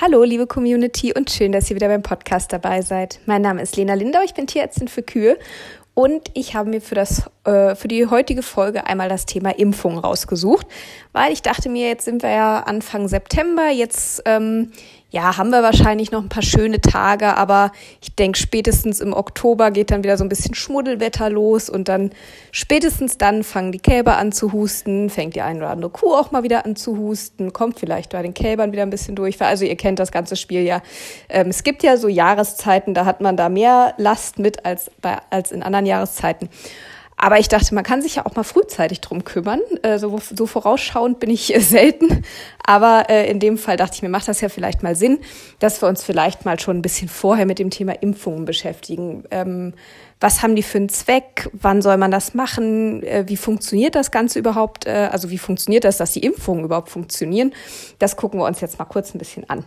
Hallo, liebe Community und schön, dass ihr wieder beim Podcast dabei seid. Mein Name ist Lena Lindau, ich bin Tierärztin für Kühe und ich habe mir für, das, äh, für die heutige Folge einmal das Thema Impfung rausgesucht, weil ich dachte mir, jetzt sind wir ja Anfang September, jetzt ähm, ja, haben wir wahrscheinlich noch ein paar schöne Tage, aber ich denke, spätestens im Oktober geht dann wieder so ein bisschen Schmuddelwetter los und dann spätestens dann fangen die Kälber an zu husten, fängt die eine oder andere Kuh auch mal wieder an zu husten, kommt vielleicht bei den Kälbern wieder ein bisschen durch. Also ihr kennt das ganze Spiel ja. Ähm, es gibt ja so Jahreszeiten, da hat man da mehr Last mit als, bei, als in anderen Jahreszeiten. Aber ich dachte, man kann sich ja auch mal frühzeitig drum kümmern. Äh, so, so vorausschauend bin ich äh, selten. Aber äh, in dem Fall dachte ich mir, macht das ja vielleicht mal Sinn, dass wir uns vielleicht mal schon ein bisschen vorher mit dem Thema Impfungen beschäftigen. Ähm, was haben die für einen Zweck? Wann soll man das machen? Äh, wie funktioniert das Ganze überhaupt? Äh, also wie funktioniert das, dass die Impfungen überhaupt funktionieren? Das gucken wir uns jetzt mal kurz ein bisschen an.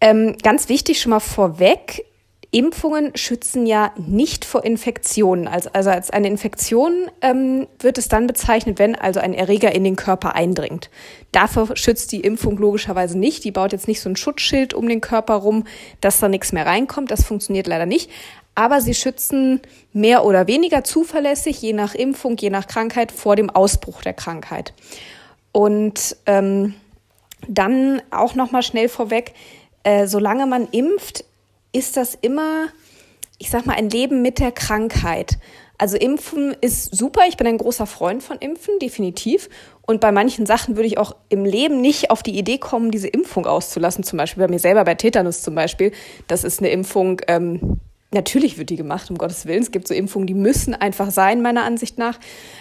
Ähm, ganz wichtig schon mal vorweg, Impfungen schützen ja nicht vor Infektionen. Also, als eine Infektion ähm, wird es dann bezeichnet, wenn also ein Erreger in den Körper eindringt. Dafür schützt die Impfung logischerweise nicht. Die baut jetzt nicht so ein Schutzschild um den Körper rum, dass da nichts mehr reinkommt. Das funktioniert leider nicht. Aber sie schützen mehr oder weniger zuverlässig, je nach Impfung, je nach Krankheit, vor dem Ausbruch der Krankheit. Und ähm, dann auch noch mal schnell vorweg: äh, Solange man impft, ist das immer, ich sag mal, ein Leben mit der Krankheit. Also Impfen ist super. Ich bin ein großer Freund von Impfen, definitiv. Und bei manchen Sachen würde ich auch im Leben nicht auf die Idee kommen, diese Impfung auszulassen. Zum Beispiel bei mir selber, bei Tetanus zum Beispiel. Das ist eine Impfung, ähm, natürlich wird die gemacht, um Gottes Willen. Es gibt so Impfungen, die müssen einfach sein, meiner Ansicht nach.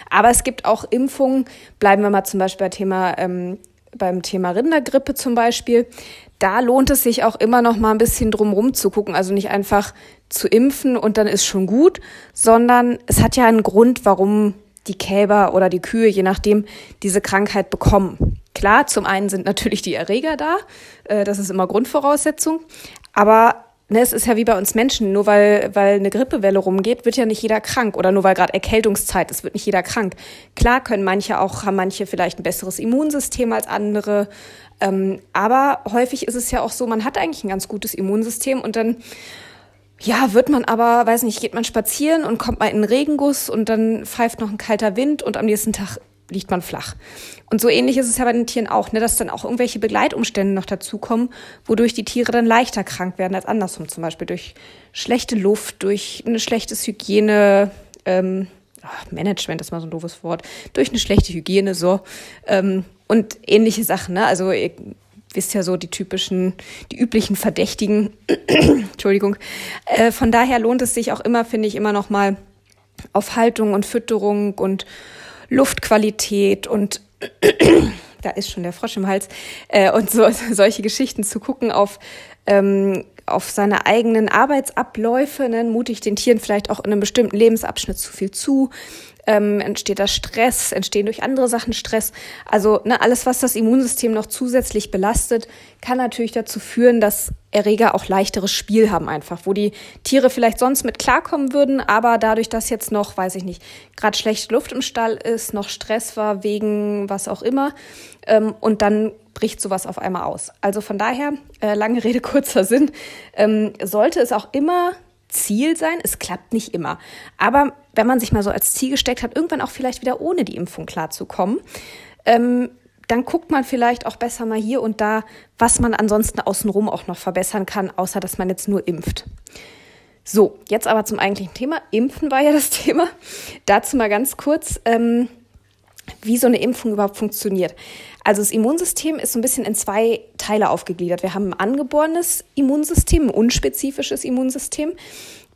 Aber es gibt auch Impfungen, bleiben wir mal zum Beispiel bei Thema, ähm, beim Thema Rindergrippe zum Beispiel da lohnt es sich auch immer noch mal ein bisschen drumrum zu gucken. Also nicht einfach zu impfen und dann ist schon gut, sondern es hat ja einen Grund, warum die Kälber oder die Kühe, je nachdem, diese Krankheit bekommen. Klar, zum einen sind natürlich die Erreger da, äh, das ist immer Grundvoraussetzung, aber ne, es ist ja wie bei uns Menschen, nur weil, weil eine Grippewelle rumgeht, wird ja nicht jeder krank oder nur weil gerade Erkältungszeit ist, wird nicht jeder krank. Klar können manche auch, haben manche vielleicht ein besseres Immunsystem als andere, ähm, aber häufig ist es ja auch so, man hat eigentlich ein ganz gutes Immunsystem und dann ja, wird man aber, weiß nicht, geht man spazieren und kommt mal in einen Regenguss und dann pfeift noch ein kalter Wind und am nächsten Tag liegt man flach. Und so ähnlich ist es ja bei den Tieren auch, ne, dass dann auch irgendwelche Begleitumstände noch dazukommen, wodurch die Tiere dann leichter krank werden als andersrum, zum Beispiel durch schlechte Luft, durch ein schlechtes Hygiene, ähm, ach, Management ist mal so ein doofes Wort, durch eine schlechte Hygiene, so. Ähm, und ähnliche Sachen. Ne? Also ihr wisst ja so die typischen, die üblichen Verdächtigen. Entschuldigung. Äh, von daher lohnt es sich auch immer, finde ich, immer noch mal auf Haltung und Fütterung und Luftqualität und da ist schon der Frosch im Hals äh, und so solche Geschichten zu gucken auf ähm, auf seine eigenen Arbeitsabläufe, ne, mutig den Tieren vielleicht auch in einem bestimmten Lebensabschnitt zu viel zu, ähm, entsteht da Stress, entstehen durch andere Sachen Stress. Also ne, alles, was das Immunsystem noch zusätzlich belastet, kann natürlich dazu führen, dass Erreger auch leichteres Spiel haben einfach, wo die Tiere vielleicht sonst mit klarkommen würden, aber dadurch, dass jetzt noch, weiß ich nicht, gerade schlechte Luft im Stall ist, noch Stress war wegen was auch immer ähm, und dann bricht sowas auf einmal aus. Also von daher, äh, lange Rede, kurzer Sinn, ähm, sollte es auch immer Ziel sein. Es klappt nicht immer. Aber wenn man sich mal so als Ziel gesteckt hat, irgendwann auch vielleicht wieder ohne die Impfung klarzukommen, ähm, dann guckt man vielleicht auch besser mal hier und da, was man ansonsten außenrum auch noch verbessern kann, außer dass man jetzt nur impft. So, jetzt aber zum eigentlichen Thema. Impfen war ja das Thema. Dazu mal ganz kurz. Ähm, wie so eine Impfung überhaupt funktioniert. Also das Immunsystem ist so ein bisschen in zwei Teile aufgegliedert. Wir haben ein angeborenes Immunsystem, ein unspezifisches Immunsystem.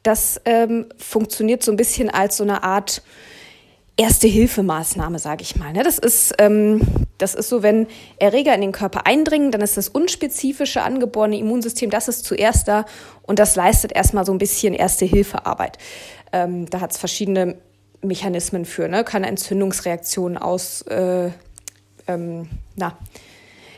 Das ähm, funktioniert so ein bisschen als so eine Art Erste-Hilfemaßnahme, sage ich mal. Ne? Das ist, ähm, das ist so, wenn Erreger in den Körper eindringen, dann ist das unspezifische angeborene Immunsystem, das ist zuerst da und das leistet erstmal so ein bisschen Erste-Hilfe-Arbeit. Ähm, da hat es verschiedene Mechanismen für, ne? kann Entzündungsreaktionen aus, äh, ähm, na,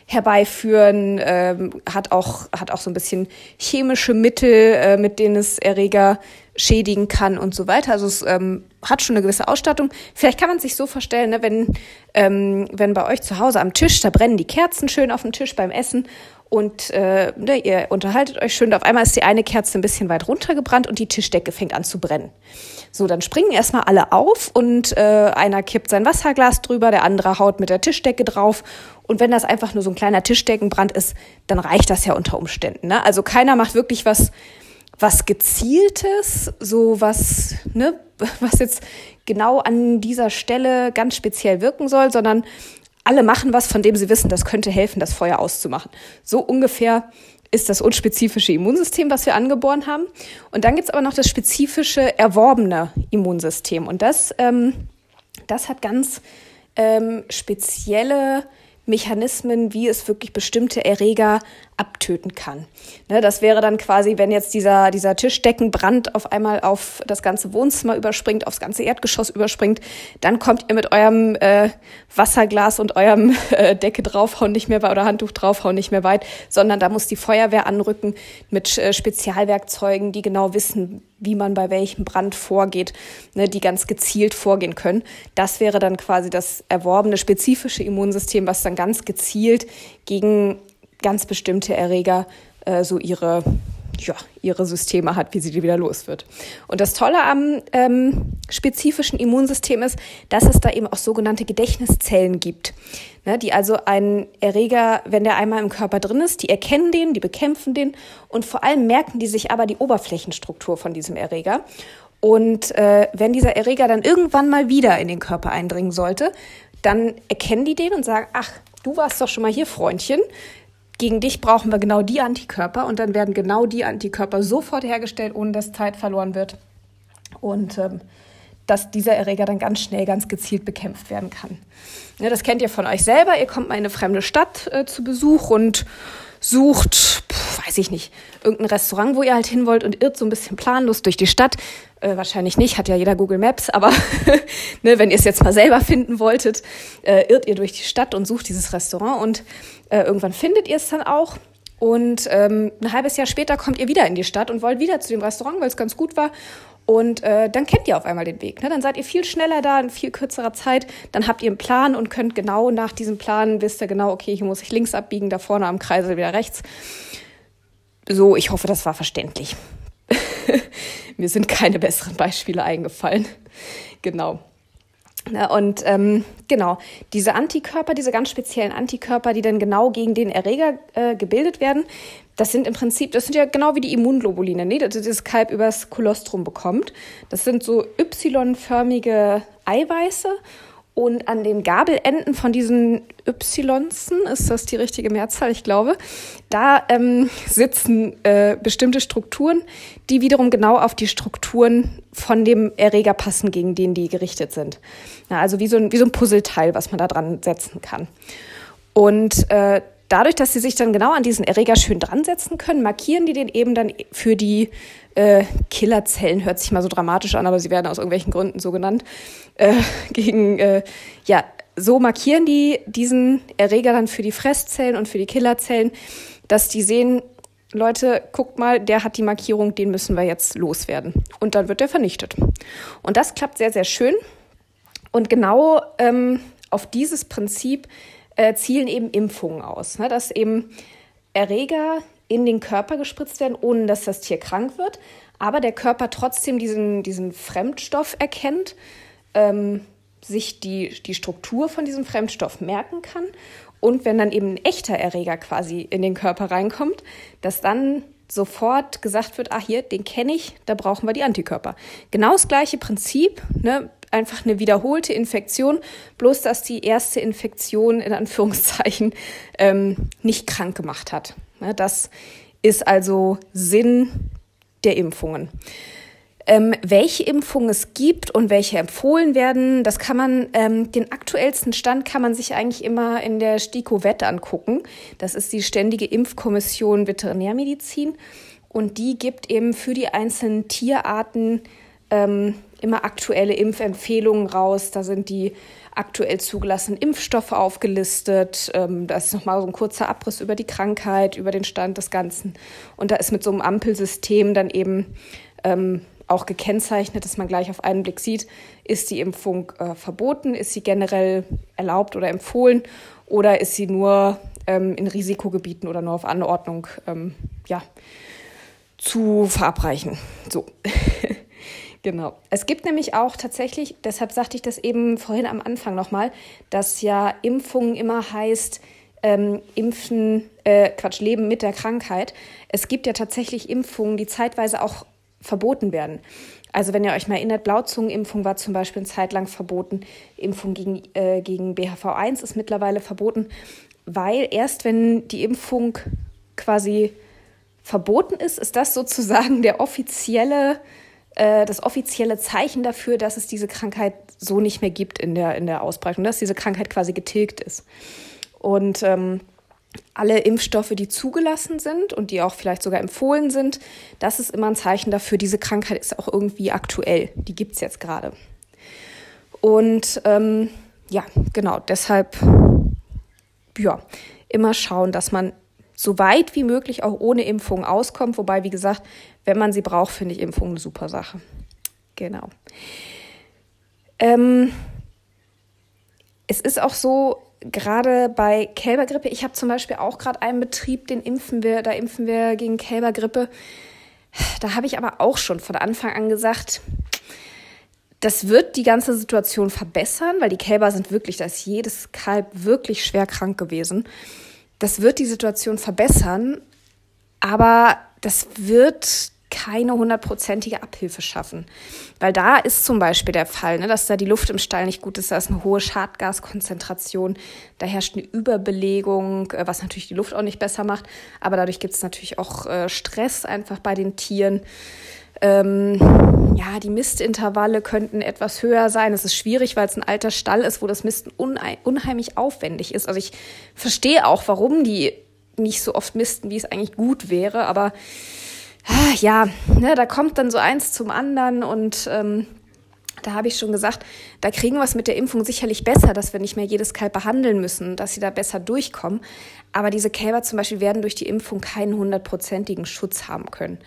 herbeiführen, ähm, hat, auch, hat auch so ein bisschen chemische Mittel, äh, mit denen es Erreger schädigen kann und so weiter. Also es ähm, hat schon eine gewisse Ausstattung. Vielleicht kann man sich so vorstellen, ne, wenn, ähm, wenn bei euch zu Hause am Tisch, da brennen die Kerzen schön auf dem Tisch beim Essen und äh, ne, ihr unterhaltet euch schön. Auf einmal ist die eine Kerze ein bisschen weit runtergebrannt und die Tischdecke fängt an zu brennen. So, dann springen erstmal alle auf und äh, einer kippt sein Wasserglas drüber, der andere haut mit der Tischdecke drauf. Und wenn das einfach nur so ein kleiner Tischdeckenbrand ist, dann reicht das ja unter Umständen. Ne? Also keiner macht wirklich was, was gezieltes, so was, ne, was jetzt genau an dieser Stelle ganz speziell wirken soll, sondern alle machen was, von dem sie wissen, das könnte helfen, das Feuer auszumachen. So ungefähr ist das unspezifische Immunsystem, was wir angeboren haben. Und dann gibt's aber noch das spezifische erworbene Immunsystem. Und das, ähm, das hat ganz ähm, spezielle Mechanismen, wie es wirklich bestimmte Erreger abtöten kann. Ne, das wäre dann quasi, wenn jetzt dieser, dieser Tischdeckenbrand auf einmal auf das ganze Wohnzimmer überspringt, aufs ganze Erdgeschoss überspringt, dann kommt ihr mit eurem äh, Wasserglas und eurem äh, Decke draufhauen nicht mehr oder Handtuch draufhauen nicht mehr weit, sondern da muss die Feuerwehr anrücken mit äh, Spezialwerkzeugen, die genau wissen, wie man bei welchem Brand vorgeht, ne, die ganz gezielt vorgehen können. Das wäre dann quasi das erworbene spezifische Immunsystem, was dann ganz gezielt gegen ganz bestimmte Erreger äh, so ihre ja, ihre Systeme hat, wie sie die wieder los wird. Und das Tolle am ähm, spezifischen Immunsystem ist, dass es da eben auch sogenannte Gedächtniszellen gibt, ne, die also einen Erreger, wenn der einmal im Körper drin ist, die erkennen den, die bekämpfen den und vor allem merken die sich aber die Oberflächenstruktur von diesem Erreger. Und äh, wenn dieser Erreger dann irgendwann mal wieder in den Körper eindringen sollte, dann erkennen die den und sagen, ach, du warst doch schon mal hier, Freundchen gegen dich brauchen wir genau die Antikörper und dann werden genau die Antikörper sofort hergestellt, ohne dass Zeit verloren wird. Und ähm, dass dieser Erreger dann ganz schnell, ganz gezielt bekämpft werden kann. Ja, das kennt ihr von euch selber. Ihr kommt mal in eine fremde Stadt äh, zu Besuch und sucht, pf, weiß ich nicht, irgendein Restaurant, wo ihr halt hin wollt und irrt so ein bisschen planlos durch die Stadt. Äh, wahrscheinlich nicht, hat ja jeder Google Maps, aber ne, wenn ihr es jetzt mal selber finden wolltet, äh, irrt ihr durch die Stadt und sucht dieses Restaurant und äh, irgendwann findet ihr es dann auch. Und ähm, ein halbes Jahr später kommt ihr wieder in die Stadt und wollt wieder zu dem Restaurant, weil es ganz gut war. Und äh, dann kennt ihr auf einmal den Weg. Ne? Dann seid ihr viel schneller da in viel kürzerer Zeit. Dann habt ihr einen Plan und könnt genau nach diesem Plan, wisst ihr genau, okay, hier muss ich links abbiegen, da vorne am Kreisel wieder rechts. So, ich hoffe, das war verständlich. Mir sind keine besseren Beispiele eingefallen. Genau. Na, und ähm, genau, diese Antikörper, diese ganz speziellen Antikörper, die dann genau gegen den Erreger äh, gebildet werden, das sind im Prinzip, das sind ja genau wie die Immunglobuline, ne? das das Kalb übers Kolostrum bekommt. Das sind so Y-förmige Eiweiße und an den Gabelenden von diesen Ynsen, ist das die richtige Mehrzahl? Ich glaube, da ähm, sitzen äh, bestimmte Strukturen, die wiederum genau auf die Strukturen von dem Erreger passen, gegen den die gerichtet sind. Ja, also wie so, ein, wie so ein Puzzleteil, was man da dran setzen kann. Und äh, dadurch, dass sie sich dann genau an diesen Erreger schön dran setzen können, markieren die den eben dann für die äh, Killerzellen hört sich mal so dramatisch an, aber sie werden aus irgendwelchen Gründen so genannt, äh, gegen, äh, ja, so markieren die diesen Erreger dann für die Fresszellen und für die Killerzellen, dass die sehen, Leute, guckt mal, der hat die Markierung, den müssen wir jetzt loswerden. Und dann wird der vernichtet. Und das klappt sehr, sehr schön. Und genau ähm, auf dieses Prinzip äh, zielen eben Impfungen aus, ne? dass eben Erreger in den Körper gespritzt werden, ohne dass das Tier krank wird, aber der Körper trotzdem diesen, diesen Fremdstoff erkennt, ähm, sich die, die Struktur von diesem Fremdstoff merken kann und wenn dann eben ein echter Erreger quasi in den Körper reinkommt, dass dann sofort gesagt wird, ah hier, den kenne ich, da brauchen wir die Antikörper. Genau das gleiche Prinzip, ne? einfach eine wiederholte Infektion, bloß dass die erste Infektion in Anführungszeichen ähm, nicht krank gemacht hat. Ne, das ist also Sinn der Impfungen. Ähm, welche Impfungen es gibt und welche empfohlen werden, das kann man, ähm, den aktuellsten Stand kann man sich eigentlich immer in der STIKO-WET angucken. Das ist die Ständige Impfkommission Veterinärmedizin. Und die gibt eben für die einzelnen Tierarten ähm, immer aktuelle Impfempfehlungen raus. Da sind die aktuell zugelassenen Impfstoffe aufgelistet. Ähm, da ist nochmal so ein kurzer Abriss über die Krankheit, über den Stand des Ganzen. Und da ist mit so einem Ampelsystem dann eben ähm, auch gekennzeichnet, dass man gleich auf einen Blick sieht, ist die Impfung äh, verboten, ist sie generell erlaubt oder empfohlen. oder ist sie nur ähm, in Risikogebieten oder nur auf Anordnung ähm, ja, zu verabreichen. So. genau. Es gibt nämlich auch tatsächlich, deshalb sagte ich das eben vorhin am Anfang nochmal, dass ja Impfungen immer heißt, ähm, Impfen, äh, Quatsch, Leben mit der Krankheit. Es gibt ja tatsächlich Impfungen, die zeitweise auch verboten werden. Also wenn ihr euch mal erinnert, Blauzungenimpfung war zum Beispiel eine Zeit lang verboten. Impfung gegen, äh, gegen BHV1 ist mittlerweile verboten, weil erst wenn die Impfung quasi verboten ist, ist das sozusagen der offizielle, äh, das offizielle Zeichen dafür, dass es diese Krankheit so nicht mehr gibt in der, in der Ausbreitung, dass diese Krankheit quasi getilgt ist. Und ähm, alle Impfstoffe, die zugelassen sind und die auch vielleicht sogar empfohlen sind, das ist immer ein Zeichen dafür, diese Krankheit ist auch irgendwie aktuell. Die gibt es jetzt gerade. Und ähm, ja, genau, deshalb ja, immer schauen, dass man so weit wie möglich auch ohne Impfung auskommt. Wobei, wie gesagt, wenn man sie braucht, finde ich Impfung eine super Sache. Genau. Ähm, es ist auch so, gerade bei Kälbergrippe, ich habe zum Beispiel auch gerade einen Betrieb, den impfen wir, da impfen wir gegen Kälbergrippe. Da habe ich aber auch schon von Anfang an gesagt, das wird die ganze Situation verbessern, weil die Kälber sind wirklich, da ist jedes Kalb wirklich schwer krank gewesen. Das wird die Situation verbessern, aber das wird keine hundertprozentige Abhilfe schaffen. Weil da ist zum Beispiel der Fall, ne, dass da die Luft im Stall nicht gut ist, da ist eine hohe Schadgaskonzentration, da herrscht eine Überbelegung, äh, was natürlich die Luft auch nicht besser macht, aber dadurch gibt es natürlich auch äh, Stress einfach bei den Tieren. Ähm, ja, die Mistintervalle könnten etwas höher sein. Es ist schwierig, weil es ein alter Stall ist, wo das Misten unheimlich aufwendig ist. Also ich verstehe auch, warum die nicht so oft misten, wie es eigentlich gut wäre, aber Ah, ja, ne, da kommt dann so eins zum anderen und ähm, da habe ich schon gesagt, da kriegen wir es mit der Impfung sicherlich besser, dass wir nicht mehr jedes Kalb behandeln müssen, dass sie da besser durchkommen. Aber diese Kälber zum Beispiel werden durch die Impfung keinen hundertprozentigen Schutz haben können.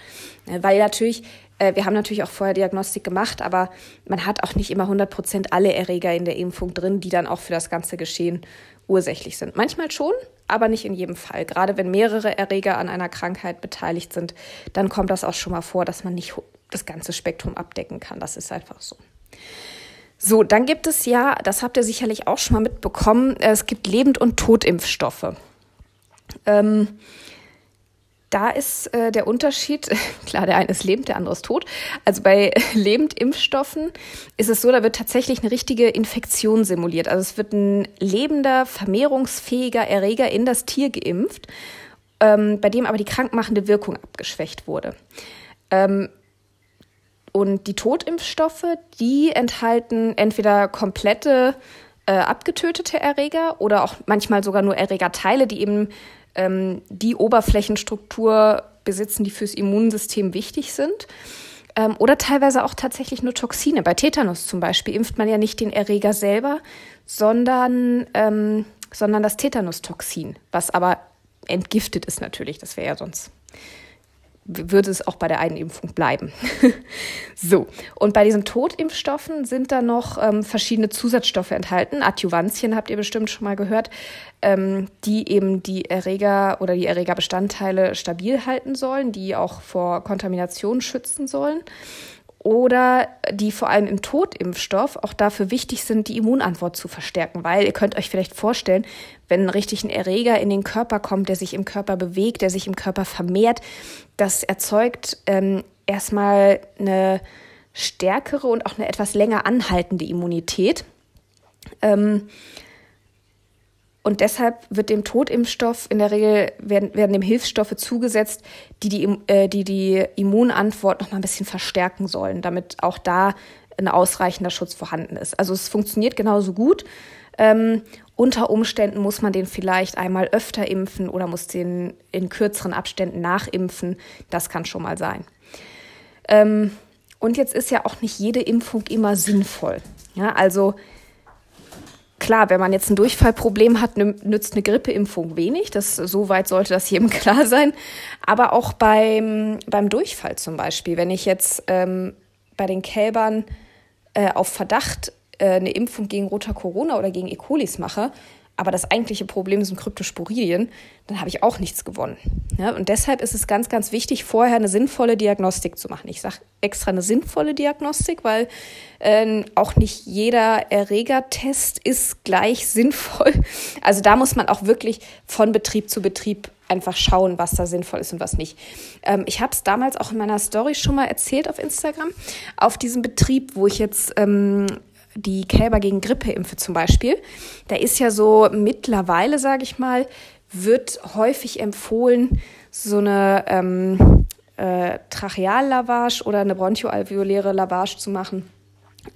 Weil natürlich, äh, wir haben natürlich auch vorher Diagnostik gemacht, aber man hat auch nicht immer 100 Prozent alle Erreger in der Impfung drin, die dann auch für das ganze Geschehen ursächlich sind. Manchmal schon, aber nicht in jedem Fall. Gerade wenn mehrere Erreger an einer Krankheit beteiligt sind, dann kommt das auch schon mal vor, dass man nicht das ganze Spektrum abdecken kann. Das ist einfach so. So, dann gibt es ja, das habt ihr sicherlich auch schon mal mitbekommen, es gibt Lebend- und Totimpfstoffe. Ähm, da ist äh, der Unterschied, klar, der eine ist lebend, der andere ist tot. Also bei Lebendimpfstoffen ist es so, da wird tatsächlich eine richtige Infektion simuliert. Also es wird ein lebender, vermehrungsfähiger Erreger in das Tier geimpft, ähm, bei dem aber die krankmachende Wirkung abgeschwächt wurde. Ähm, und die Totimpfstoffe, die enthalten entweder komplette äh, abgetötete Erreger oder auch manchmal sogar nur Erregerteile, die eben ähm, die Oberflächenstruktur besitzen, die fürs Immunsystem wichtig sind. Ähm, oder teilweise auch tatsächlich nur Toxine. Bei Tetanus zum Beispiel impft man ja nicht den Erreger selber, sondern, ähm, sondern das Tetanustoxin, was aber entgiftet ist natürlich. Das wäre ja sonst würde es auch bei der Einimpfung bleiben. so, und bei diesen Totimpfstoffen sind da noch ähm, verschiedene Zusatzstoffe enthalten. Adjuvantien habt ihr bestimmt schon mal gehört, ähm, die eben die Erreger oder die Erregerbestandteile stabil halten sollen, die auch vor Kontamination schützen sollen oder die vor allem im Totimpfstoff auch dafür wichtig sind, die Immunantwort zu verstärken. Weil ihr könnt euch vielleicht vorstellen, wenn richtig ein Erreger in den Körper kommt, der sich im Körper bewegt, der sich im Körper vermehrt, das erzeugt ähm, erstmal eine stärkere und auch eine etwas länger anhaltende Immunität. Ähm, und deshalb wird dem Totimpfstoff in der Regel werden, werden dem Hilfsstoffe zugesetzt, die die, äh, die, die Immunantwort noch mal ein bisschen verstärken sollen, damit auch da ein ausreichender Schutz vorhanden ist. Also es funktioniert genauso gut. Ähm, unter Umständen muss man den vielleicht einmal öfter impfen oder muss den in kürzeren Abständen nachimpfen. Das kann schon mal sein. Ähm, und jetzt ist ja auch nicht jede Impfung immer sinnvoll. Ja, also Klar, wenn man jetzt ein Durchfallproblem hat, nützt eine Grippeimpfung wenig. Das, so weit sollte das jedem klar sein. Aber auch beim, beim Durchfall zum Beispiel, wenn ich jetzt ähm, bei den Kälbern äh, auf Verdacht äh, eine Impfung gegen Roter Corona oder gegen E. colis mache, aber das eigentliche Problem sind Kryptosporidien, dann habe ich auch nichts gewonnen. Ja, und deshalb ist es ganz, ganz wichtig, vorher eine sinnvolle Diagnostik zu machen. Ich sage extra eine sinnvolle Diagnostik, weil äh, auch nicht jeder Erregertest ist gleich sinnvoll. Also da muss man auch wirklich von Betrieb zu Betrieb einfach schauen, was da sinnvoll ist und was nicht. Ähm, ich habe es damals auch in meiner Story schon mal erzählt auf Instagram, auf diesem Betrieb, wo ich jetzt ähm, die Kälber gegen Grippe impfe zum Beispiel. Da ist ja so mittlerweile, sage ich mal, wird häufig empfohlen, so eine ähm, äh, Tracheallavage oder eine bronchoalveoläre Lavage zu machen.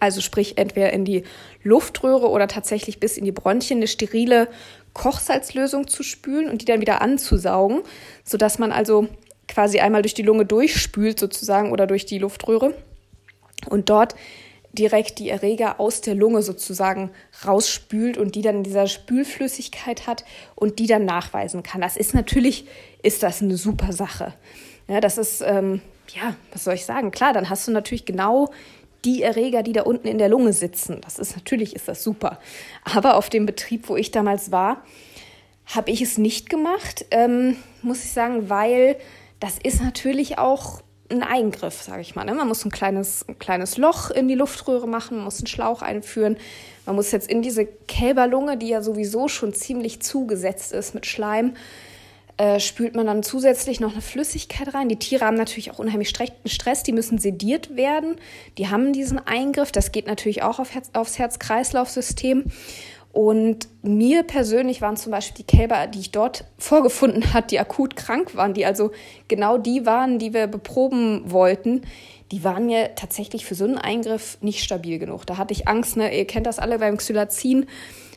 Also sprich entweder in die Luftröhre oder tatsächlich bis in die Bronchien eine sterile Kochsalzlösung zu spülen und die dann wieder anzusaugen, sodass man also quasi einmal durch die Lunge durchspült sozusagen oder durch die Luftröhre und dort direkt die Erreger aus der Lunge sozusagen rausspült und die dann in dieser Spülflüssigkeit hat und die dann nachweisen kann. Das ist natürlich, ist das eine super Sache. Ja, das ist, ähm, ja, was soll ich sagen? Klar, dann hast du natürlich genau die Erreger, die da unten in der Lunge sitzen. Das ist natürlich, ist das super. Aber auf dem Betrieb, wo ich damals war, habe ich es nicht gemacht, ähm, muss ich sagen, weil das ist natürlich auch ein Eingriff, sage ich mal. Ne? Man muss ein kleines, ein kleines Loch in die Luftröhre machen, man muss einen Schlauch einführen. Man muss jetzt in diese Kälberlunge, die ja sowieso schon ziemlich zugesetzt ist mit Schleim, äh, spült man dann zusätzlich noch eine Flüssigkeit rein. Die Tiere haben natürlich auch unheimlich Stress, die müssen sediert werden. Die haben diesen Eingriff, das geht natürlich auch auf Herz, aufs Herz-Kreislauf-System. Und mir persönlich waren zum Beispiel die Kälber, die ich dort vorgefunden hat, die akut krank waren, die also genau die waren, die wir beproben wollten, die waren mir tatsächlich für so einen Eingriff nicht stabil genug. Da hatte ich Angst, ne? Ihr kennt das alle beim Xylazin.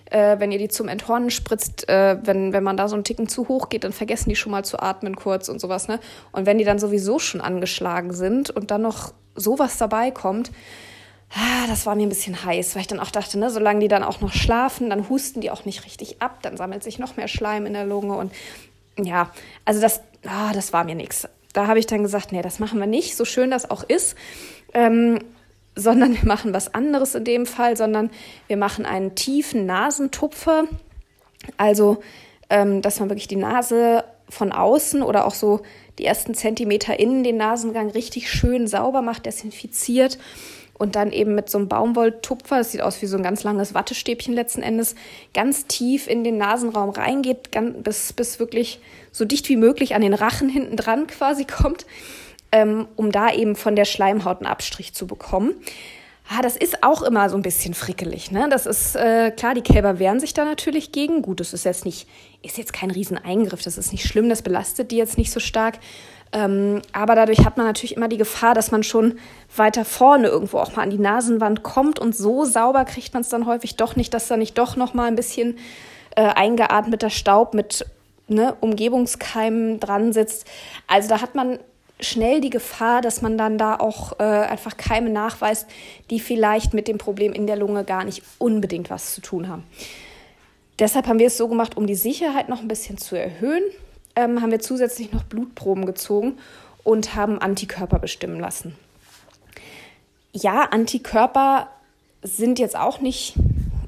Äh, wenn ihr die zum Enthornen spritzt, äh, wenn, wenn man da so einen Ticken zu hoch geht, dann vergessen die schon mal zu atmen kurz und sowas. Ne? Und wenn die dann sowieso schon angeschlagen sind und dann noch sowas dabei kommt, ah, das war mir ein bisschen heiß, weil ich dann auch dachte, ne, solange die dann auch noch schlafen, dann husten die auch nicht richtig ab, dann sammelt sich noch mehr Schleim in der Lunge und ja, also das, ah, das war mir nichts. Da habe ich dann gesagt, nee, das machen wir nicht, so schön das auch ist. Ähm, sondern wir machen was anderes in dem Fall, sondern wir machen einen tiefen Nasentupfer. Also, ähm, dass man wirklich die Nase von außen oder auch so die ersten Zentimeter innen den Nasengang richtig schön sauber macht, desinfiziert und dann eben mit so einem Baumwolltupfer, das sieht aus wie so ein ganz langes Wattestäbchen letzten Endes, ganz tief in den Nasenraum reingeht, ganz, bis, bis wirklich so dicht wie möglich an den Rachen hinten dran quasi kommt, ähm, um da eben von der Schleimhaut einen Abstrich zu bekommen. Ah, das ist auch immer so ein bisschen frickelig. Ne? Das ist äh, klar, die Kälber wehren sich da natürlich gegen. Gut, das ist jetzt nicht, ist jetzt kein Rieseneingriff, das ist nicht schlimm, das belastet die jetzt nicht so stark. Ähm, aber dadurch hat man natürlich immer die Gefahr, dass man schon weiter vorne irgendwo auch mal an die Nasenwand kommt und so sauber kriegt man es dann häufig doch nicht, dass da nicht doch noch mal ein bisschen äh, eingeatmeter Staub mit ne, Umgebungskeimen dran sitzt. Also da hat man schnell die Gefahr, dass man dann da auch äh, einfach Keime nachweist, die vielleicht mit dem Problem in der Lunge gar nicht unbedingt was zu tun haben. Deshalb haben wir es so gemacht, um die Sicherheit noch ein bisschen zu erhöhen ähm, haben wir zusätzlich noch Blutproben gezogen und haben Antikörper bestimmen lassen. Ja, Antikörper sind jetzt auch nicht,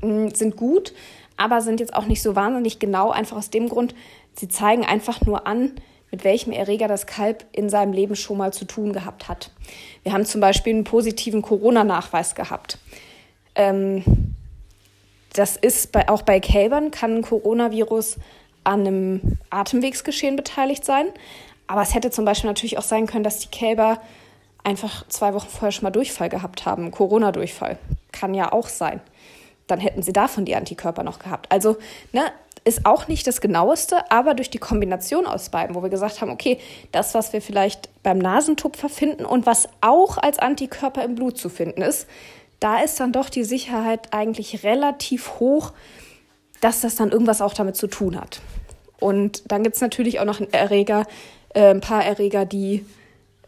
mm, sind gut, aber sind jetzt auch nicht so wahnsinnig genau, einfach aus dem Grund, sie zeigen einfach nur an, mit welchem Erreger das Kalb in seinem Leben schon mal zu tun gehabt hat. Wir haben zum Beispiel einen positiven Corona-Nachweis gehabt. Ähm, das ist bei, auch bei Kälbern, kann ein Coronavirus an einem Atemwegsgeschehen beteiligt sein. Aber es hätte zum Beispiel natürlich auch sein können, dass die Kälber einfach zwei Wochen vorher schon mal Durchfall gehabt haben, Corona-Durchfall. Kann ja auch sein. Dann hätten sie davon die Antikörper noch gehabt. Also, ne, ist auch nicht das genaueste, aber durch die Kombination aus beiden, wo wir gesagt haben, okay, das, was wir vielleicht beim Nasentupfer finden und was auch als Antikörper im Blut zu finden ist, da ist dann doch die Sicherheit eigentlich relativ hoch, dass das dann irgendwas auch damit zu tun hat. Und dann gibt es natürlich auch noch Erreger, äh, ein paar Erreger, die,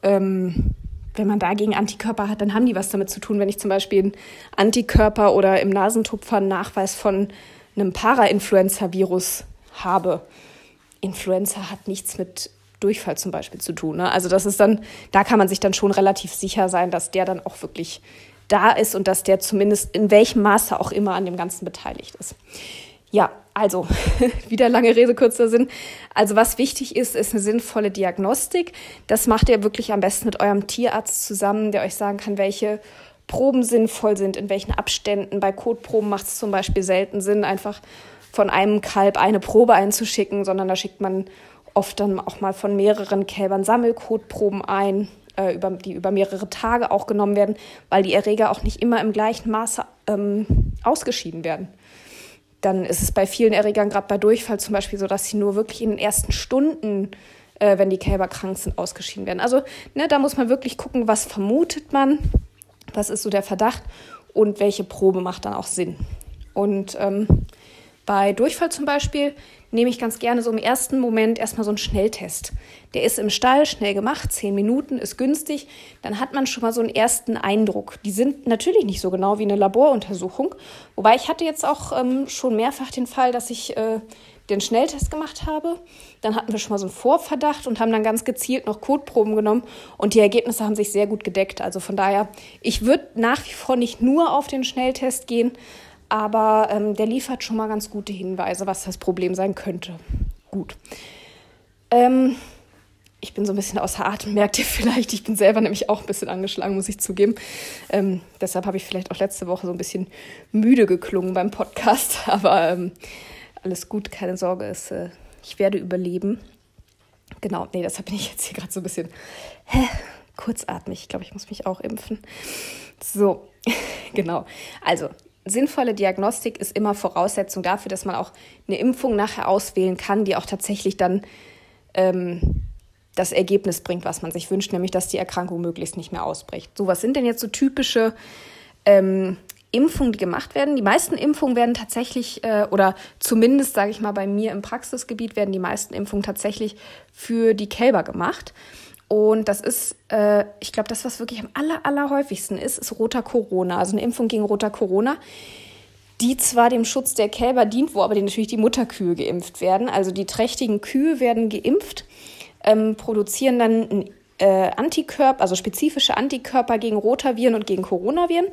ähm, wenn man dagegen Antikörper hat, dann haben die was damit zu tun. Wenn ich zum Beispiel einen Antikörper oder im Nasentupfer einen Nachweis von einem Para-Influenza-Virus habe. Influenza hat nichts mit Durchfall zum Beispiel zu tun. Ne? Also das ist dann, da kann man sich dann schon relativ sicher sein, dass der dann auch wirklich da ist und dass der zumindest in welchem Maße auch immer an dem Ganzen beteiligt ist. Ja, also wieder lange Rede, kurzer Sinn. Also was wichtig ist, ist eine sinnvolle Diagnostik. Das macht ihr wirklich am besten mit eurem Tierarzt zusammen, der euch sagen kann, welche Proben sinnvoll sind, in welchen Abständen. Bei Kotproben macht es zum Beispiel selten Sinn, einfach von einem Kalb eine Probe einzuschicken, sondern da schickt man oft dann auch mal von mehreren Kälbern Sammelkotproben ein, äh, über, die über mehrere Tage auch genommen werden, weil die Erreger auch nicht immer im gleichen Maße ähm, ausgeschieden werden. Dann ist es bei vielen Erregern, gerade bei Durchfall zum Beispiel, so, dass sie nur wirklich in den ersten Stunden, äh, wenn die Kälber krank sind, ausgeschieden werden. Also ne, da muss man wirklich gucken, was vermutet man, was ist so der Verdacht und welche Probe macht dann auch Sinn. Und ähm, bei Durchfall zum Beispiel nehme ich ganz gerne so im ersten Moment erstmal so einen Schnelltest. Der ist im Stall schnell gemacht, zehn Minuten, ist günstig. Dann hat man schon mal so einen ersten Eindruck. Die sind natürlich nicht so genau wie eine Laboruntersuchung. Wobei ich hatte jetzt auch ähm, schon mehrfach den Fall, dass ich äh, den Schnelltest gemacht habe. Dann hatten wir schon mal so einen Vorverdacht und haben dann ganz gezielt noch Kotproben genommen und die Ergebnisse haben sich sehr gut gedeckt. Also von daher, ich würde nach wie vor nicht nur auf den Schnelltest gehen, aber ähm, der liefert schon mal ganz gute Hinweise, was das Problem sein könnte. Gut. Ähm, ich bin so ein bisschen außer Atem, merkt ihr vielleicht. Ich bin selber nämlich auch ein bisschen angeschlagen, muss ich zugeben. Ähm, deshalb habe ich vielleicht auch letzte Woche so ein bisschen müde geklungen beim Podcast. Aber ähm, alles gut, keine Sorge, es, äh, ich werde überleben. Genau, nee, deshalb bin ich jetzt hier gerade so ein bisschen hä, kurzatmig. Ich glaube, ich muss mich auch impfen. So, genau. Also, sinnvolle Diagnostik ist immer Voraussetzung dafür, dass man auch eine Impfung nachher auswählen kann, die auch tatsächlich dann ähm, das Ergebnis bringt, was man sich wünscht, nämlich dass die Erkrankung möglichst nicht mehr ausbricht. So, was sind denn jetzt so typische ähm, Impfungen, die gemacht werden? Die meisten Impfungen werden tatsächlich, äh, oder zumindest sage ich mal bei mir im Praxisgebiet, werden die meisten Impfungen tatsächlich für die Kälber gemacht. Und das ist, äh, ich glaube, das, was wirklich am aller, allerhäufigsten ist, ist roter Corona, also eine Impfung gegen roter Corona, die zwar dem Schutz der Kälber dient, wo aber natürlich die Mutterkühe geimpft werden. Also die trächtigen Kühe werden geimpft, ähm, produzieren dann äh, Antikörper, also spezifische Antikörper gegen Rotaviren und gegen Coronaviren.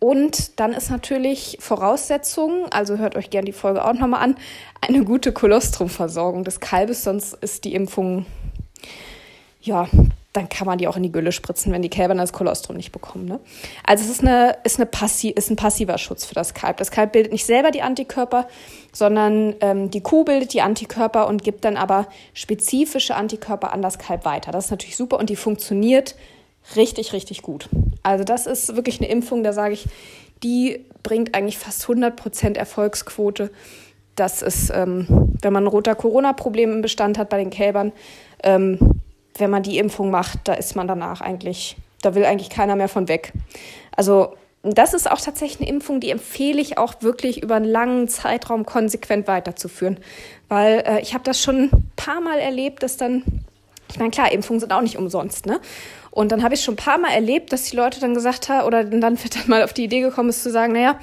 Und dann ist natürlich Voraussetzung, also hört euch gerne die Folge auch nochmal an, eine gute Kolostrumversorgung des Kalbes, sonst ist die Impfung ja, dann kann man die auch in die Gülle spritzen, wenn die Kälber das Kolostrum nicht bekommen. Ne? Also es ist, eine, ist, eine passi ist ein passiver Schutz für das Kalb. Das Kalb bildet nicht selber die Antikörper, sondern ähm, die Kuh bildet die Antikörper und gibt dann aber spezifische Antikörper an das Kalb weiter. Das ist natürlich super und die funktioniert richtig, richtig gut. Also das ist wirklich eine Impfung, da sage ich, die bringt eigentlich fast 100% Erfolgsquote. Das ist, ähm, wenn man ein roter Corona-Problem im Bestand hat bei den Kälbern, ähm, wenn man die Impfung macht, da ist man danach eigentlich, da will eigentlich keiner mehr von weg. Also das ist auch tatsächlich eine Impfung, die empfehle ich auch wirklich über einen langen Zeitraum konsequent weiterzuführen. Weil äh, ich habe das schon ein paar Mal erlebt, dass dann, ich meine, klar, Impfungen sind auch nicht umsonst, ne? Und dann habe ich schon ein paar Mal erlebt, dass die Leute dann gesagt haben, oder dann wird dann mal auf die Idee gekommen ist zu sagen, naja,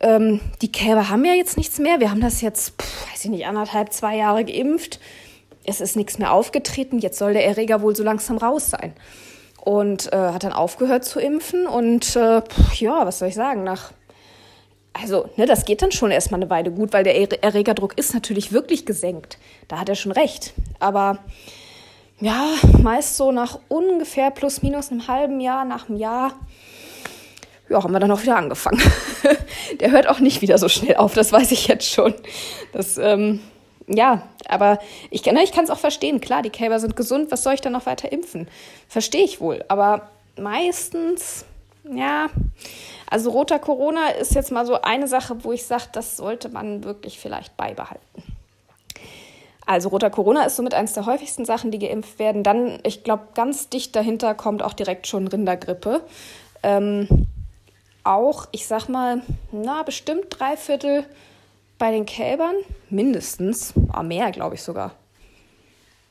ähm, die Kälber haben ja jetzt nichts mehr. Wir haben das jetzt, pff, weiß ich nicht, anderthalb, zwei Jahre geimpft es ist nichts mehr aufgetreten, jetzt soll der Erreger wohl so langsam raus sein. Und äh, hat dann aufgehört zu impfen und äh, ja, was soll ich sagen, nach also, ne, das geht dann schon erstmal eine Weile gut, weil der Erregerdruck ist natürlich wirklich gesenkt. Da hat er schon recht. Aber ja, meist so nach ungefähr plus minus einem halben Jahr, nach einem Jahr, ja, haben wir dann auch wieder angefangen. der hört auch nicht wieder so schnell auf, das weiß ich jetzt schon. Das, ähm, ja, aber ich, ne, ich kann es auch verstehen. Klar, die Kälber sind gesund, was soll ich dann noch weiter impfen? Verstehe ich wohl. Aber meistens, ja, also roter Corona ist jetzt mal so eine Sache, wo ich sage, das sollte man wirklich vielleicht beibehalten. Also roter Corona ist somit eines der häufigsten Sachen, die geimpft werden. Dann, ich glaube, ganz dicht dahinter kommt auch direkt schon Rindergrippe. Ähm, auch, ich sag mal, na, bestimmt drei Viertel bei den Kälbern mindestens, aber mehr glaube ich sogar.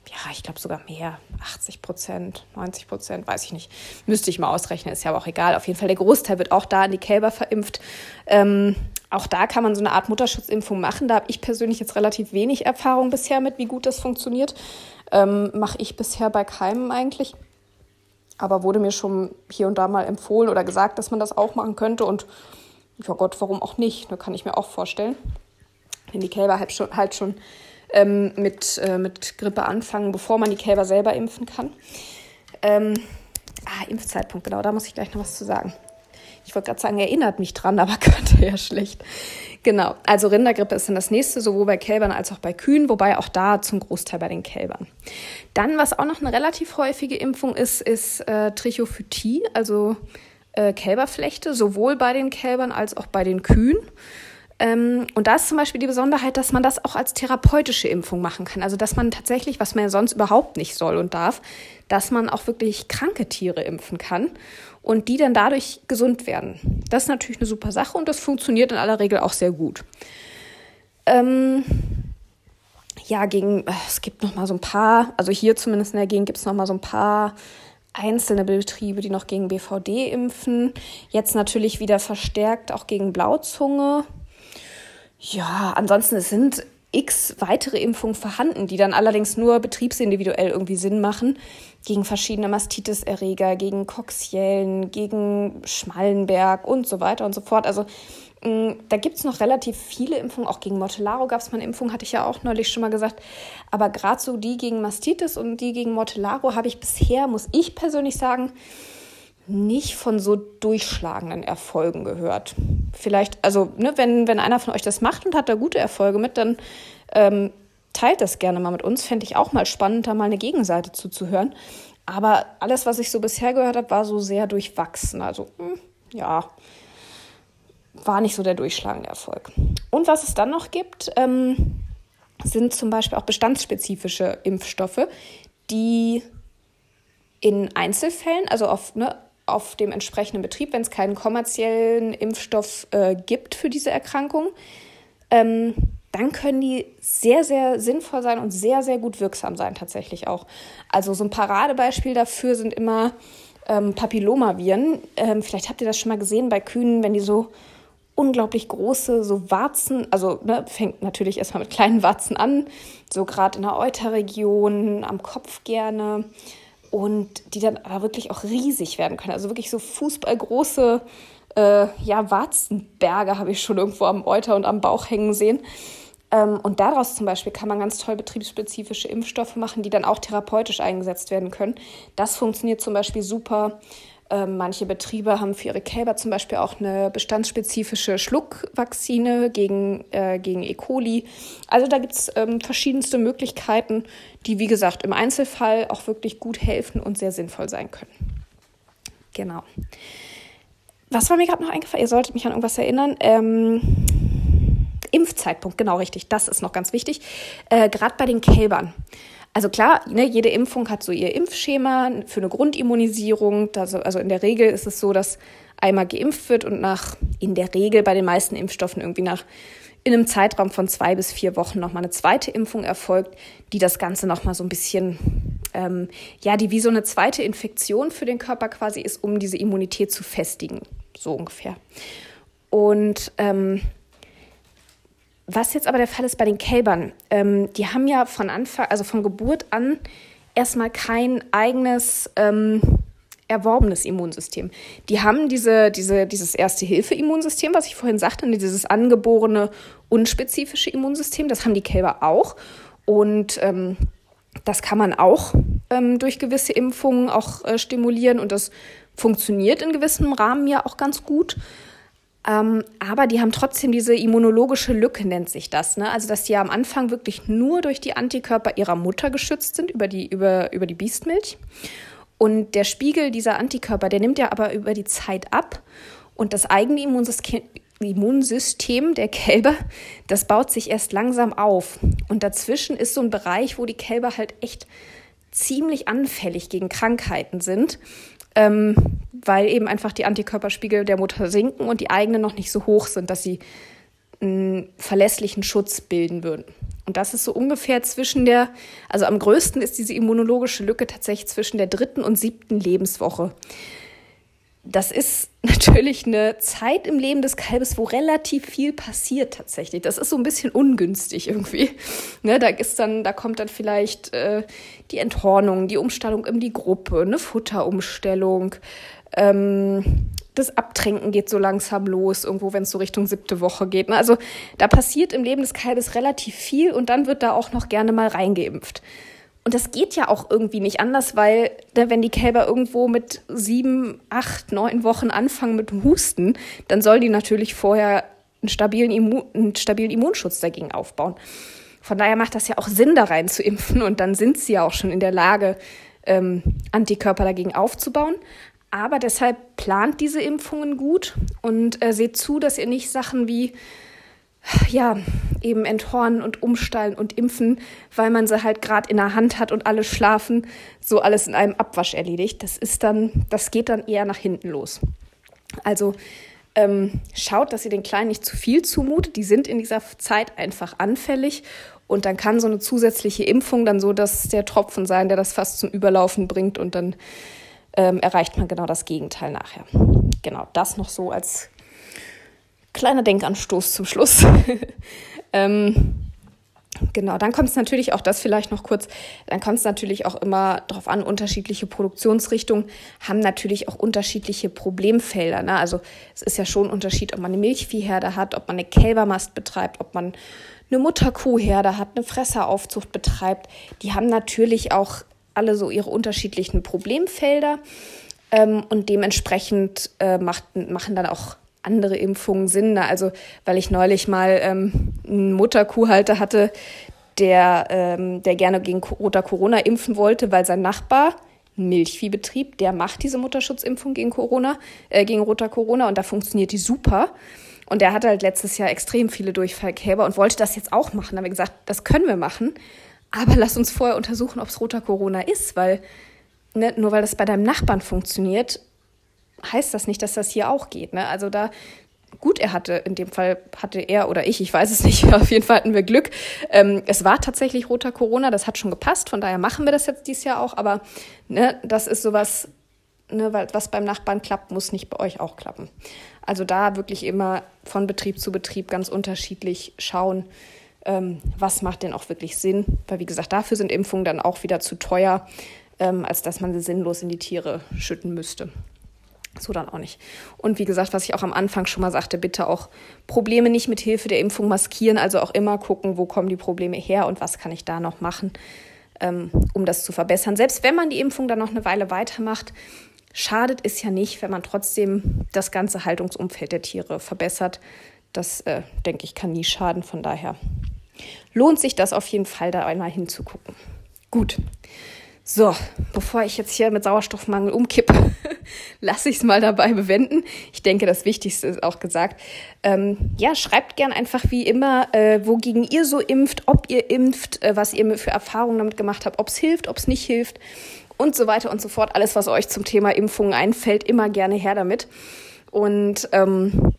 Ja, ich glaube sogar mehr. 80 Prozent, 90 Prozent, weiß ich nicht. Müsste ich mal ausrechnen, ist ja aber auch egal. Auf jeden Fall, der Großteil wird auch da an die Kälber verimpft. Ähm, auch da kann man so eine Art Mutterschutzimpfung machen. Da habe ich persönlich jetzt relativ wenig Erfahrung bisher mit, wie gut das funktioniert. Ähm, Mache ich bisher bei keinem eigentlich. Aber wurde mir schon hier und da mal empfohlen oder gesagt, dass man das auch machen könnte. Und ja Gott, warum auch nicht? Ne, kann ich mir auch vorstellen. Wenn die Kälber halt schon, halt schon ähm, mit, äh, mit Grippe anfangen, bevor man die Kälber selber impfen kann. Ähm, ah, Impfzeitpunkt, genau, da muss ich gleich noch was zu sagen. Ich wollte gerade sagen, erinnert mich dran, aber könnte ja schlecht. Genau, also Rindergrippe ist dann das nächste, sowohl bei Kälbern als auch bei Kühen, wobei auch da zum Großteil bei den Kälbern. Dann, was auch noch eine relativ häufige Impfung ist, ist äh, Trichophytie, also äh, Kälberflechte, sowohl bei den Kälbern als auch bei den Kühen. Ähm, und da ist zum Beispiel die Besonderheit, dass man das auch als therapeutische Impfung machen kann. Also dass man tatsächlich, was man ja sonst überhaupt nicht soll und darf, dass man auch wirklich kranke Tiere impfen kann und die dann dadurch gesund werden. Das ist natürlich eine super Sache und das funktioniert in aller Regel auch sehr gut. Ähm, ja, gegen, äh, es gibt noch mal so ein paar, also hier zumindest in der Gegend gibt es noch mal so ein paar einzelne Betriebe, die noch gegen BVD impfen. Jetzt natürlich wieder verstärkt auch gegen Blauzunge. Ja, ansonsten sind x weitere Impfungen vorhanden, die dann allerdings nur betriebsindividuell irgendwie Sinn machen. Gegen verschiedene Mastitis-Erreger, gegen Coxiellen, gegen Schmallenberg und so weiter und so fort. Also mm, da gibt es noch relativ viele Impfungen. Auch gegen Mortellaro gab es mal eine Impfung, hatte ich ja auch neulich schon mal gesagt. Aber gerade so die gegen Mastitis und die gegen Mortellaro habe ich bisher, muss ich persönlich sagen, nicht von so durchschlagenden Erfolgen gehört. Vielleicht, also, ne, wenn, wenn einer von euch das macht und hat da gute Erfolge mit, dann ähm, teilt das gerne mal mit uns. Fände ich auch mal spannend, da mal eine Gegenseite zuzuhören. Aber alles, was ich so bisher gehört habe, war so sehr durchwachsen. Also, mh, hm, ja, war nicht so der durchschlagende Erfolg. Und was es dann noch gibt, ähm, sind zum Beispiel auch bestandsspezifische Impfstoffe, die in Einzelfällen, also auf ne, auf dem entsprechenden Betrieb, wenn es keinen kommerziellen Impfstoff äh, gibt für diese Erkrankung, ähm, dann können die sehr, sehr sinnvoll sein und sehr, sehr gut wirksam sein tatsächlich auch. Also so ein Paradebeispiel dafür sind immer ähm, Papillomaviren. Ähm, vielleicht habt ihr das schon mal gesehen bei Kühen, wenn die so unglaublich große, so Warzen, also ne, fängt natürlich erstmal mit kleinen Warzen an, so gerade in der Euterregion, am Kopf gerne und die dann aber wirklich auch riesig werden können. Also wirklich so fußballgroße äh, ja, Warzenberge habe ich schon irgendwo am Euter und am Bauch hängen sehen. Ähm, und daraus zum Beispiel kann man ganz toll betriebsspezifische Impfstoffe machen, die dann auch therapeutisch eingesetzt werden können. Das funktioniert zum Beispiel super ähm, manche Betriebe haben für ihre Kälber zum Beispiel auch eine bestandsspezifische Schluckvakzine gegen, äh, gegen E. coli. Also da gibt es ähm, verschiedenste Möglichkeiten, die, wie gesagt, im Einzelfall auch wirklich gut helfen und sehr sinnvoll sein können. Genau. Was war mir gerade noch eingefallen? Ihr solltet mich an irgendwas erinnern. Ähm, Impfzeitpunkt, genau richtig. Das ist noch ganz wichtig. Äh, gerade bei den Kälbern. Also klar, ne, jede Impfung hat so ihr Impfschema für eine Grundimmunisierung. Also in der Regel ist es so, dass einmal geimpft wird und nach, in der Regel bei den meisten Impfstoffen irgendwie nach in einem Zeitraum von zwei bis vier Wochen nochmal eine zweite Impfung erfolgt, die das Ganze nochmal so ein bisschen, ähm, ja, die wie so eine zweite Infektion für den Körper quasi ist, um diese Immunität zu festigen. So ungefähr. Und ähm, was jetzt aber der Fall ist bei den Kälbern, ähm, die haben ja von Anfang, also von Geburt an erstmal kein eigenes ähm, erworbenes Immunsystem. Die haben diese, diese, dieses Erste-Hilfe-Immunsystem, was ich vorhin sagte, dieses angeborene, unspezifische Immunsystem, das haben die Kälber auch. Und ähm, das kann man auch ähm, durch gewisse Impfungen auch äh, stimulieren und das funktioniert in gewissem Rahmen ja auch ganz gut. Ähm, aber die haben trotzdem diese immunologische Lücke, nennt sich das. Ne? Also, dass die am Anfang wirklich nur durch die Antikörper ihrer Mutter geschützt sind, über die, über, über die Biestmilch. Und der Spiegel dieser Antikörper, der nimmt ja aber über die Zeit ab. Und das eigene Immunsystem, der Kälber, das baut sich erst langsam auf. Und dazwischen ist so ein Bereich, wo die Kälber halt echt ziemlich anfällig gegen Krankheiten sind ähm, weil eben einfach die Antikörperspiegel der Mutter sinken und die eigenen noch nicht so hoch sind, dass sie einen verlässlichen Schutz bilden würden. Und das ist so ungefähr zwischen der, also am größten ist diese immunologische Lücke tatsächlich zwischen der dritten und siebten Lebenswoche. Das ist natürlich eine Zeit im Leben des Kalbes, wo relativ viel passiert tatsächlich. Das ist so ein bisschen ungünstig irgendwie. Ne, da ist dann, da kommt dann vielleicht äh, die Enthornung, die Umstellung in die Gruppe, eine Futterumstellung. Ähm, das Abtränken geht so langsam los, irgendwo, wenn es so Richtung siebte Woche geht. Ne? Also da passiert im Leben des Kalbes relativ viel und dann wird da auch noch gerne mal reingeimpft. Und das geht ja auch irgendwie nicht anders, weil ne, wenn die Kälber irgendwo mit sieben, acht, neun Wochen anfangen mit Husten, dann soll die natürlich vorher einen stabilen, Immun, einen stabilen Immunschutz dagegen aufbauen. Von daher macht das ja auch Sinn, da rein zu impfen und dann sind sie ja auch schon in der Lage, ähm, Antikörper dagegen aufzubauen. Aber deshalb plant diese Impfungen gut und äh, seht zu, dass ihr nicht Sachen wie ja, eben enthornen und umstallen und impfen, weil man sie halt gerade in der Hand hat und alle schlafen, so alles in einem Abwasch erledigt. Das ist dann, das geht dann eher nach hinten los. Also ähm, schaut, dass ihr den Kleinen nicht zu viel zumutet. Die sind in dieser Zeit einfach anfällig und dann kann so eine zusätzliche Impfung dann so, dass der Tropfen sein, der das fast zum Überlaufen bringt und dann ähm, erreicht man genau das Gegenteil nachher. Genau, das noch so als kleiner Denkanstoß zum Schluss. ähm, Genau, dann kommt es natürlich auch das vielleicht noch kurz, dann kommt es natürlich auch immer darauf an, unterschiedliche Produktionsrichtungen haben natürlich auch unterschiedliche Problemfelder. Ne? Also es ist ja schon ein Unterschied, ob man eine Milchviehherde hat, ob man eine Kälbermast betreibt, ob man eine Mutterkuhherde hat, eine Fresseraufzucht betreibt. Die haben natürlich auch alle so ihre unterschiedlichen Problemfelder ähm, und dementsprechend äh, macht, machen dann auch andere Impfungen Sinn. Also, weil ich neulich mal ähm, einen Mutterkuhhalter hatte, der, ähm, der gerne gegen roter Corona impfen wollte, weil sein Nachbar, ein Milchviehbetrieb, der macht diese Mutterschutzimpfung gegen Corona, äh, gegen roter Corona und da funktioniert die super. Und der hatte halt letztes Jahr extrem viele Durchfallkälber und wollte das jetzt auch machen. Da haben wir gesagt, das können wir machen, aber lass uns vorher untersuchen, ob es roter Corona ist, weil ne, nur weil das bei deinem Nachbarn funktioniert, heißt das nicht, dass das hier auch geht. Ne? Also da, gut, er hatte, in dem Fall hatte er oder ich, ich weiß es nicht, auf jeden Fall hatten wir Glück. Ähm, es war tatsächlich roter Corona, das hat schon gepasst, von daher machen wir das jetzt dieses Jahr auch, aber ne, das ist sowas, ne, was beim Nachbarn klappt, muss nicht bei euch auch klappen. Also da wirklich immer von Betrieb zu Betrieb ganz unterschiedlich schauen, ähm, was macht denn auch wirklich Sinn, weil wie gesagt, dafür sind Impfungen dann auch wieder zu teuer, ähm, als dass man sie sinnlos in die Tiere schütten müsste. So dann auch nicht. Und wie gesagt, was ich auch am Anfang schon mal sagte, bitte auch Probleme nicht mit Hilfe der Impfung maskieren, also auch immer gucken, wo kommen die Probleme her und was kann ich da noch machen, ähm, um das zu verbessern. Selbst wenn man die Impfung dann noch eine Weile weitermacht, schadet es ja nicht, wenn man trotzdem das ganze Haltungsumfeld der Tiere verbessert. Das, äh, denke ich, kann nie schaden. Von daher lohnt sich das auf jeden Fall, da einmal hinzugucken. Gut. So, bevor ich jetzt hier mit Sauerstoffmangel umkippe, lasse ich es mal dabei bewenden. Ich denke, das Wichtigste ist auch gesagt. Ähm, ja, schreibt gern einfach wie immer, äh, wogegen ihr so impft, ob ihr impft, äh, was ihr für Erfahrungen damit gemacht habt, ob es hilft, ob es nicht hilft und so weiter und so fort. Alles, was euch zum Thema Impfungen einfällt, immer gerne her damit. Und ähm,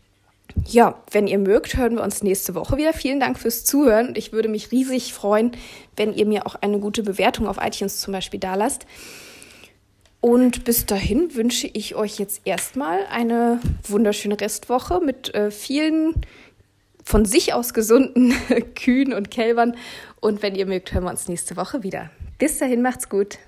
ja, wenn ihr mögt, hören wir uns nächste Woche wieder. Vielen Dank fürs Zuhören und ich würde mich riesig freuen, wenn ihr mir auch eine gute Bewertung auf iTunes zum Beispiel da lasst. Und bis dahin wünsche ich euch jetzt erstmal eine wunderschöne Restwoche mit äh, vielen von sich aus gesunden Kühen und Kälbern. Und wenn ihr mögt, hören wir uns nächste Woche wieder. Bis dahin, macht's gut.